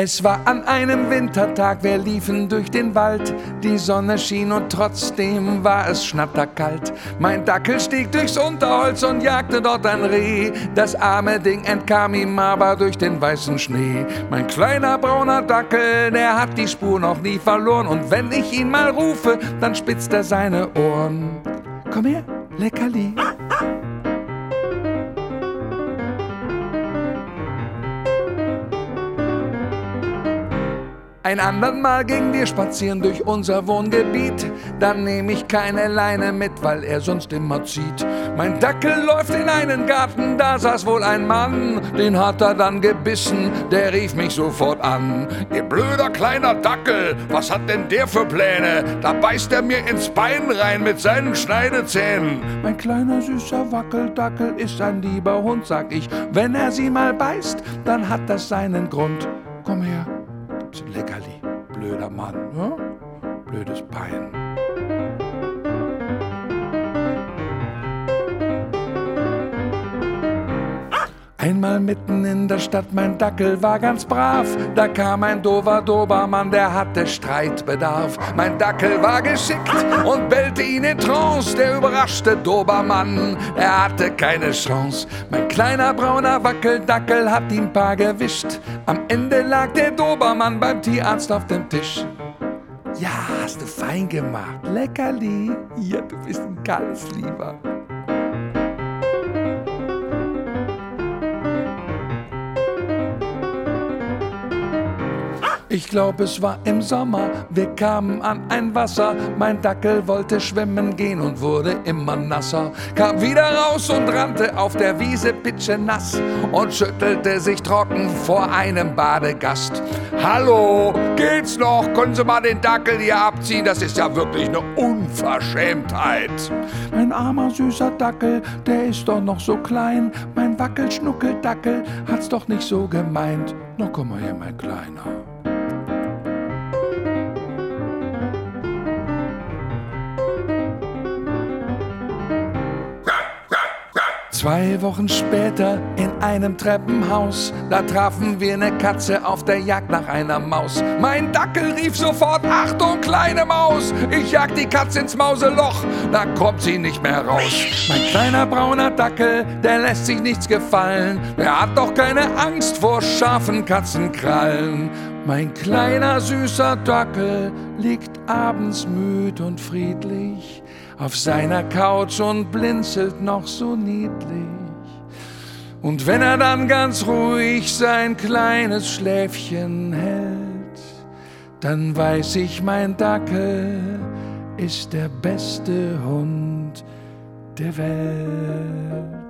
Es war an einem Wintertag, wir liefen durch den Wald. Die Sonne schien und trotzdem war es schnatterkalt. Mein Dackel stieg durchs Unterholz und jagte dort ein Reh. Das arme Ding entkam ihm aber durch den weißen Schnee. Mein kleiner brauner Dackel, der hat die Spur noch nie verloren. Und wenn ich ihn mal rufe, dann spitzt er seine Ohren. Komm her, Leckerli. Ein andern Mal gingen wir spazieren durch unser Wohngebiet. Dann nehme ich keine Leine mit, weil er sonst immer zieht. Mein Dackel läuft in einen Garten, da saß wohl ein Mann. Den hat er dann gebissen, der rief mich sofort an. Ihr blöder kleiner Dackel, was hat denn der für Pläne? Da beißt er mir ins Bein rein mit seinen Schneidezähnen. Mein kleiner süßer Wackeldackel ist ein lieber Hund, sag ich. Wenn er sie mal beißt, dann hat das seinen Grund. Komm her. Mann, ne? blödes Bein. Einmal mitten in der Stadt, mein Dackel war ganz brav. Da kam ein dover Dobermann, der hatte Streitbedarf. Mein Dackel war geschickt und bellte ihn in Trance. Der überraschte Dobermann, er hatte keine Chance. Mein kleiner brauner Wackeldackel hat ihn paar gewischt. Am Ende lag der Dobermann beim Tierarzt auf dem Tisch. Ja, hast du fein gemacht. Leckerli. Ja, du bist ein ganz lieber. Ich glaube, es war im Sommer, wir kamen an ein Wasser. Mein Dackel wollte schwimmen gehen und wurde immer nasser. Kam wieder raus und rannte auf der Wiese nass und schüttelte sich trocken vor einem Badegast. Hallo, geht's noch? Können Sie mal den Dackel hier abziehen? Das ist ja wirklich eine Unverschämtheit. Mein armer süßer Dackel, der ist doch noch so klein. Mein Wackelschnuckeldackel hat's doch nicht so gemeint. Na komm mal her, mein Kleiner. Zwei Wochen später in einem Treppenhaus, da trafen wir eine Katze auf der Jagd nach einer Maus. Mein Dackel rief sofort, Achtung, kleine Maus, ich jag die Katze ins Mauseloch, da kommt sie nicht mehr raus. Mein kleiner brauner Dackel, der lässt sich nichts gefallen, der hat doch keine Angst vor scharfen Katzenkrallen. Mein kleiner süßer Dackel liegt abends müd und friedlich auf seiner Couch und blinzelt noch so niedlich. Und wenn er dann ganz ruhig sein kleines Schläfchen hält, dann weiß ich, mein Dackel ist der beste Hund der Welt.